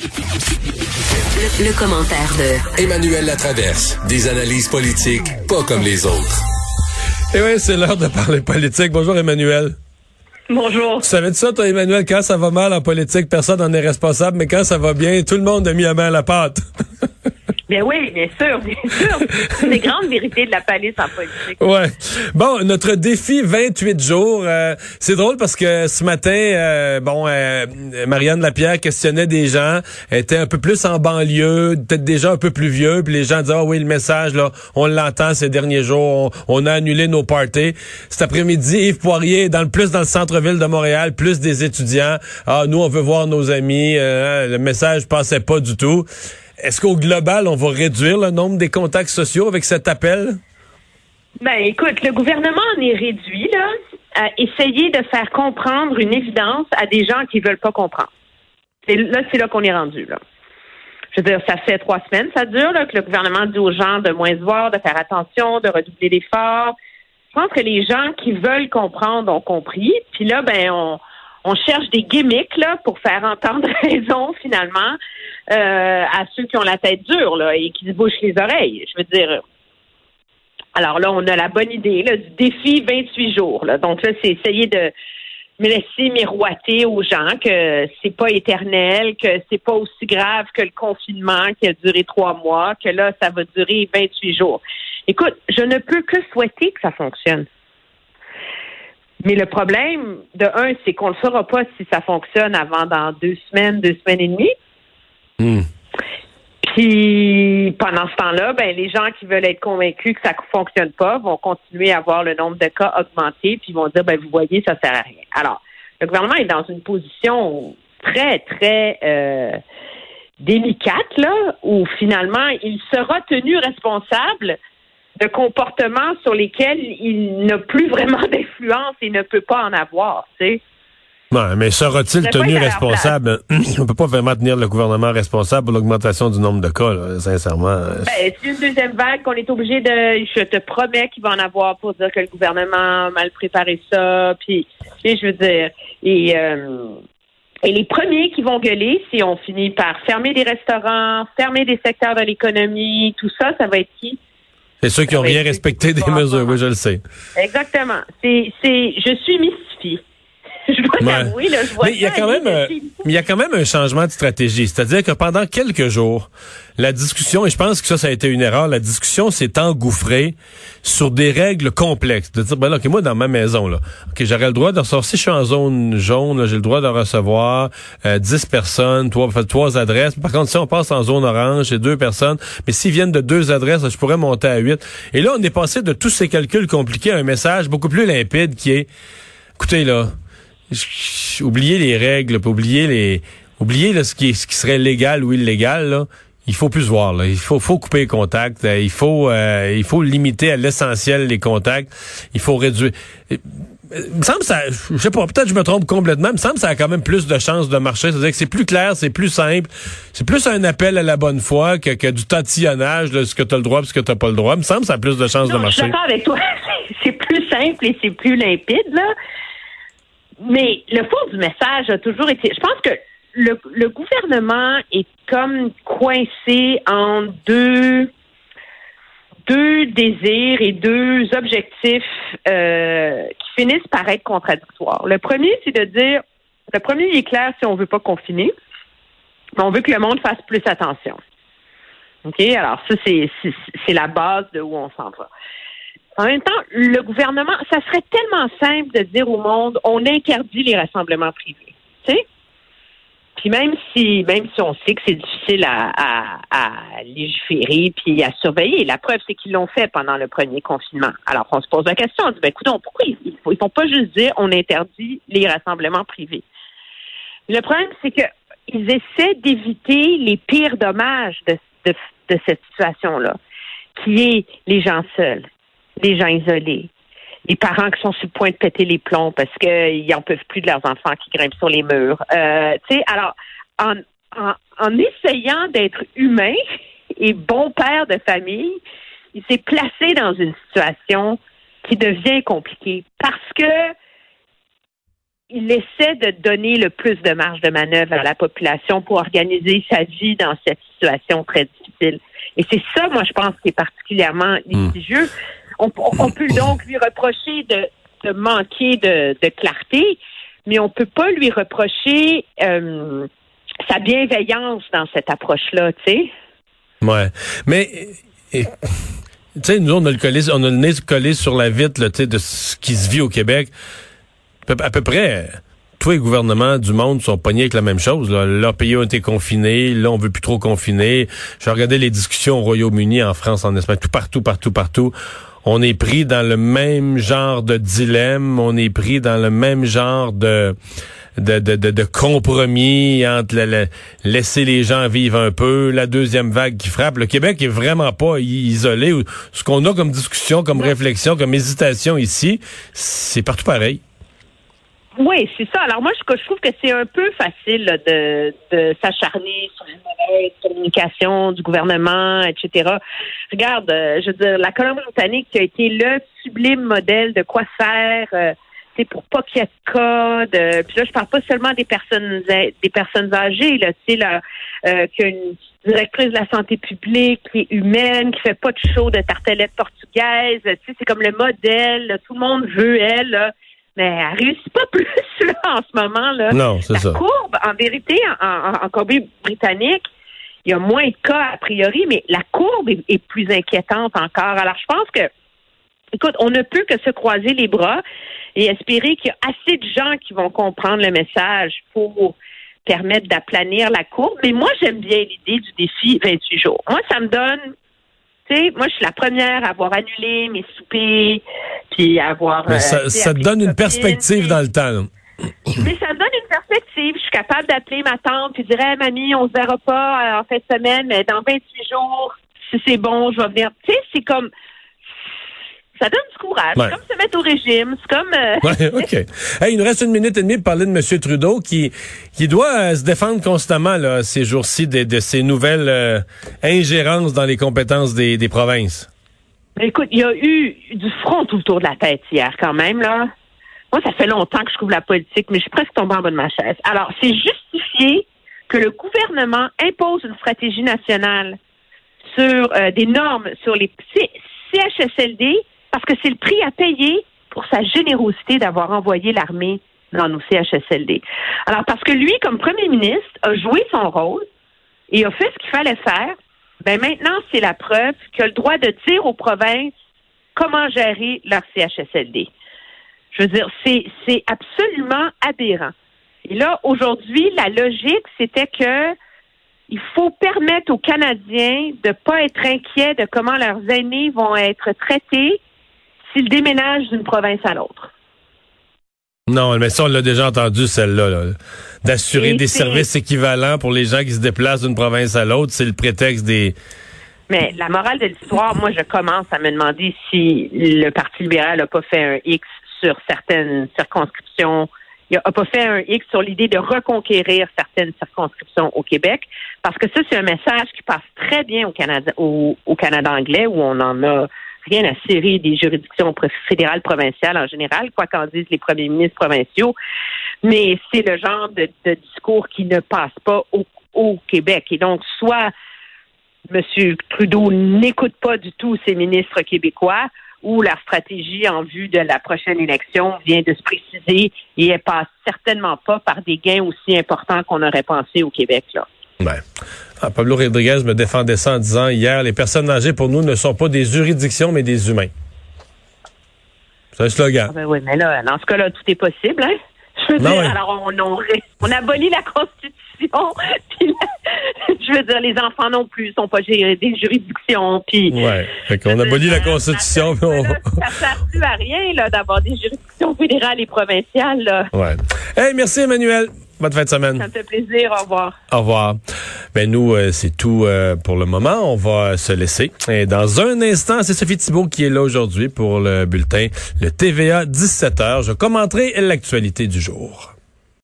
Le, commentaire de Emmanuel Latraverse. Des analyses politiques pas comme les autres. Et eh oui, c'est l'heure de parler politique. Bonjour Emmanuel. Bonjour. Tu savais de ça, toi, Emmanuel, quand ça va mal en politique, personne n'en est responsable, mais quand ça va bien, tout le monde a mis à main la pâte. Bien oui, bien sûr, bien sûr. C'est une grande vérité de la palisse en politique. Ouais. Bon, notre défi 28 jours, euh, c'est drôle parce que ce matin, euh, bon, euh, Marianne Lapierre questionnait des gens, était un peu plus en banlieue, peut-être déjà un peu plus vieux, puis les gens disaient, ah oui, le message, là, on l'entend ces derniers jours, on, a annulé nos parties. Cet après-midi, Yves Poirier, dans le plus dans le centre-ville de Montréal, plus des étudiants, ah, nous, on veut voir nos amis, hein, le message passait pas du tout. Est-ce qu'au global, on va réduire le nombre des contacts sociaux avec cet appel? Ben, écoute, le gouvernement en est réduit, là, à essayer de faire comprendre une évidence à des gens qui veulent pas comprendre. là, c'est là qu'on est rendu, là. Je veux dire, ça fait trois semaines, ça dure, là, que le gouvernement dit aux gens de moins se voir, de faire attention, de redoubler l'effort. Je pense que les gens qui veulent comprendre ont compris. Puis là, ben, on, on cherche des gimmicks, pour faire entendre raison, finalement. Euh, à ceux qui ont la tête dure et qui se bouchent les oreilles. Je veux dire. Alors là, on a la bonne idée là, du défi 28 jours. Donc là, c'est essayer de me laisser miroiter aux gens que c'est pas éternel, que c'est pas aussi grave que le confinement qui a duré trois mois, que là, ça va durer 28 jours. Écoute, je ne peux que souhaiter que ça fonctionne. Mais le problème, de un, c'est qu'on ne saura pas si ça fonctionne avant dans deux semaines, deux semaines et demie. Hmm. Puis pendant ce temps-là, ben les gens qui veulent être convaincus que ça ne fonctionne pas vont continuer à voir le nombre de cas augmenter, puis vont dire ben vous voyez ça sert à rien. Alors le gouvernement est dans une position très très euh, délicate là, où finalement il sera tenu responsable de comportements sur lesquels il n'a plus vraiment d'influence et ne peut pas en avoir. Tu sais. Ouais, mais sera-t-il tenu responsable? On peut pas vraiment tenir le gouvernement responsable pour l'augmentation du nombre de cas, sincèrement. Ben, c'est une deuxième vague qu'on est obligé de. Je te promets qu'il va en avoir pour dire que le gouvernement a mal préparé ça. Puis, je veux dire, et euh, et les premiers qui vont gueuler, si on finit par fermer des restaurants, fermer des secteurs de l'économie, tout ça, ça va être qui? C'est ceux qui ont bien respecté des mesures, oui, je le sais. Exactement. C'est, c'est, je suis mystifiée. Je dois t'avouer, là, je vois Mais il y a quand même, euh, il y a quand même un changement de stratégie. C'est-à-dire que pendant quelques jours, la discussion, et je pense que ça, ça a été une erreur, la discussion s'est engouffrée sur des règles complexes. De dire, ben là, OK, moi, dans ma maison, là, OK, j'aurais le droit de recevoir, si je suis en zone jaune, j'ai le droit de recevoir euh, 10 personnes, trois, trois adresses. Par contre, si on passe en zone orange, j'ai deux personnes. Mais s'ils viennent de deux adresses, je pourrais monter à huit. Et là, on est passé de tous ces calculs compliqués à un message beaucoup plus limpide qui est, écoutez, là, oubliez les règles, oubliez les, oubliez ce qui, ce qui serait légal ou illégal. Là. Il faut plus voir. Là. Il faut, faut couper les contacts. Euh, il faut, euh, il faut limiter à l'essentiel les contacts. Il faut réduire. Euh, il me semble ça, je sais pas, peut-être je me trompe complètement, mais il me semble que ça a quand même plus de chances de marcher. C'est-à-dire que c'est plus clair, c'est plus simple. C'est plus un appel à la bonne foi que, que du tatillonnage de ce que tu as le droit et ce que tu n'as pas le droit. Il me semble que ça a plus de chances de marcher. Je suis d'accord avec toi. C'est plus simple et c'est plus limpide, là. Mais le fond du message a toujours été. Je pense que le, gouvernement est comme coincé en deux deux désirs et deux objectifs euh, qui finissent par être contradictoires. Le premier, c'est de dire, le premier est clair si on veut pas confiner, mais on veut que le monde fasse plus attention. OK? Alors, ça, c'est la base de où on s'en va. En même temps, le gouvernement, ça serait tellement simple de dire au monde, on interdit les rassemblements privés. Tu sais? Puis même si, même si on sait que c'est difficile à, légiférer puis à surveiller, la preuve c'est qu'ils l'ont fait pendant le premier confinement. Alors on se pose la question, on dit, ben écoute, pourquoi ils, ne font pas juste dire on interdit les rassemblements privés? Le problème c'est que ils essaient d'éviter les pires dommages de, de cette situation-là, qui est les gens seuls, les gens isolés, les parents qui sont sur le point de péter les plombs parce qu'ils n'en peuvent plus de leurs enfants qui grimpent sur les murs. Euh, tu sais, alors, en, en, en essayant d'être humain et bon père de famille, il s'est placé dans une situation qui devient compliquée parce que il essaie de donner le plus de marge de manœuvre à la population pour organiser sa vie dans cette situation très difficile. Et c'est ça, moi, je pense, qui est particulièrement Hmm. litigieux. On, peut donc lui reprocher de, manquer de, clarté, mais on peut pas lui reprocher euh, sa bienveillance dans cette approche-là, tu sais. Ouais. Mais, tu sais, nous, on a le, on a le nez collé sur la vitre, de ce qui se vit au Québec. À peu- près, tous les gouvernements du monde sont pognés avec la même chose. Leurs pays ont été confinés, là, on veut plus trop confiner. J'ai regardé les discussions au Royaume-Uni, en France, en Espagne, tout partout, partout, partout. On est pris dans le même genre de dilemme, on est pris dans le même genre de de, de, de, de compromis entre le- le- laisser les gens vivre un peu, la deuxième vague qui frappe. Le Québec est vraiment pas isolé. Ce qu'on a comme discussion, comme réflexion, comme hésitation ici, c'est partout pareil. Oui, c'est ça. Alors moi, je, trouve que c'est un peu facile là, de, de s'acharner sur une mauvaise communication du gouvernement, etc. Regarde, euh, je veux dire, la Colombie-Britannique qui a été le sublime modèle de quoi faire, euh, c'est pour pas qu'il y ait de cas. de- Puis là, je parle pas seulement des personnes des personnes âgées, là, tu sais, là, euh, une directrice de la santé publique qui est humaine, qui fait pas de show de tartelettes portugaises. Tu sais, c'est comme le modèle. là, tout le monde veut elle. là. Mais elle réussit pas plus là, en ce moment. Là. Non, c'est La ça. courbe, en vérité, en, en, en Colombie-Britannique, il y a moins de cas a priori, mais la courbe est, est plus inquiétante encore. Alors, je pense que, écoute, on ne peut que se croiser les bras et espérer qu'il y a assez de gens qui vont comprendre le message pour permettre d'aplanir la courbe. Mais moi, j'aime bien l'idée du défi 28 jours. Moi, ça me donne, sais, moi, je suis la première à avoir annulé mes soupers, puis à avoir... Mais euh, ça, te donne une copines, perspective puis- dans le temps. là. mais ça me donne une perspective. Je suis capable d'appeler ma tante et dire hey, mamie, on se verra pas euh, en fin de semaine, mais dans 28 jours, si c'est bon, je vais venir. Tu sais, c'est comme ça donne du courage. Ouais. C'est comme se mettre au régime. C'est comme euh, Ouais, OK. Hey, il nous reste une minute et demie pour parler de M. Trudeau qui, qui doit euh, se défendre constamment là, ces jours-ci de, de ces nouvelles euh, ingérences dans les compétences des, des provinces. Mais écoute, il y a eu du front tout autour de la tête hier, quand même, là. Moi, ça fait longtemps que je couvre la politique, mais je suis presque tombée en bas de ma chaise. Alors, c'est justifié que le gouvernement impose une stratégie nationale sur des normes sur les CHSLD parce que c'est le prix à payer pour sa générosité d'avoir envoyé l'armée dans nos CHSLD. Alors, parce que lui, comme premier ministre, a joué son rôle et a fait ce qu'il fallait faire, ben maintenant, c'est la preuve qu'il a le droit de dire aux provinces comment gérer leur CHSLD. Je veux dire, c'est, absolument aberrant. Et là, aujourd'hui, la logique, c'était que il faut permettre aux Canadiens de ne pas être inquiets de comment leurs aînés vont être traités s'ils déménagent d'une province à l'autre. Non, mais ça, on l'a déjà entendu, celle-là. là. D'assurer des services équivalents pour les gens qui se déplacent d'une province à l'autre, c'est le prétexte des... Mais la morale de l'histoire, moi, je commence à me demander si le Parti libéral n'a pas fait un X sur certaines circonscriptions. Il n'a pas fait un X sur l'idée de reconquérir certaines circonscriptions au Québec, parce que ça, c'est un message qui passe très bien au Canada, au, au Canada anglais, où on en a rien à cirer des juridictions fédérales, provinciales en général, quoi qu'en disent les premiers ministres provinciaux. Mais c'est le genre de, discours qui ne passe pas au, Québec. Et donc, soit M. Trudeau n'écoute pas du tout ses ministres québécois ou leur stratégie en vue de la prochaine élection vient de se préciser et elle passe certainement pas par des gains aussi importants qu'on aurait pensé au Québec. Là. Ouais. Ah, Pablo Rodriguez me défendait ça en disant hier, les personnes âgées pour nous ne sont pas des juridictions, mais des humains. C'est un slogan. Ah ben oui, mais là, dans ce cas-là, tout est possible, hein? Je veux Ben dire, alors on, on, on abolit la Constitution, puis la- je veux dire, les enfants non plus sont pas gérés des juridictions, puis... Ouais. Fait qu'on abolit la Constitution. puis on- Ça ne sert plus à rien là, d'avoir des juridictions fédérales et provinciales. Là. Ouais. Hey, merci Emmanuel. Bonne fin de Ça semaine. me fait plaisir. Au revoir. Au revoir. Ben nous, euh, c'est tout euh, pour le moment. On va se laisser. Et dans un instant, c'est Sophie Thibault qui est là aujourd'hui pour le bulletin, le TVA 17h. Je commenterai l'actualité du jour.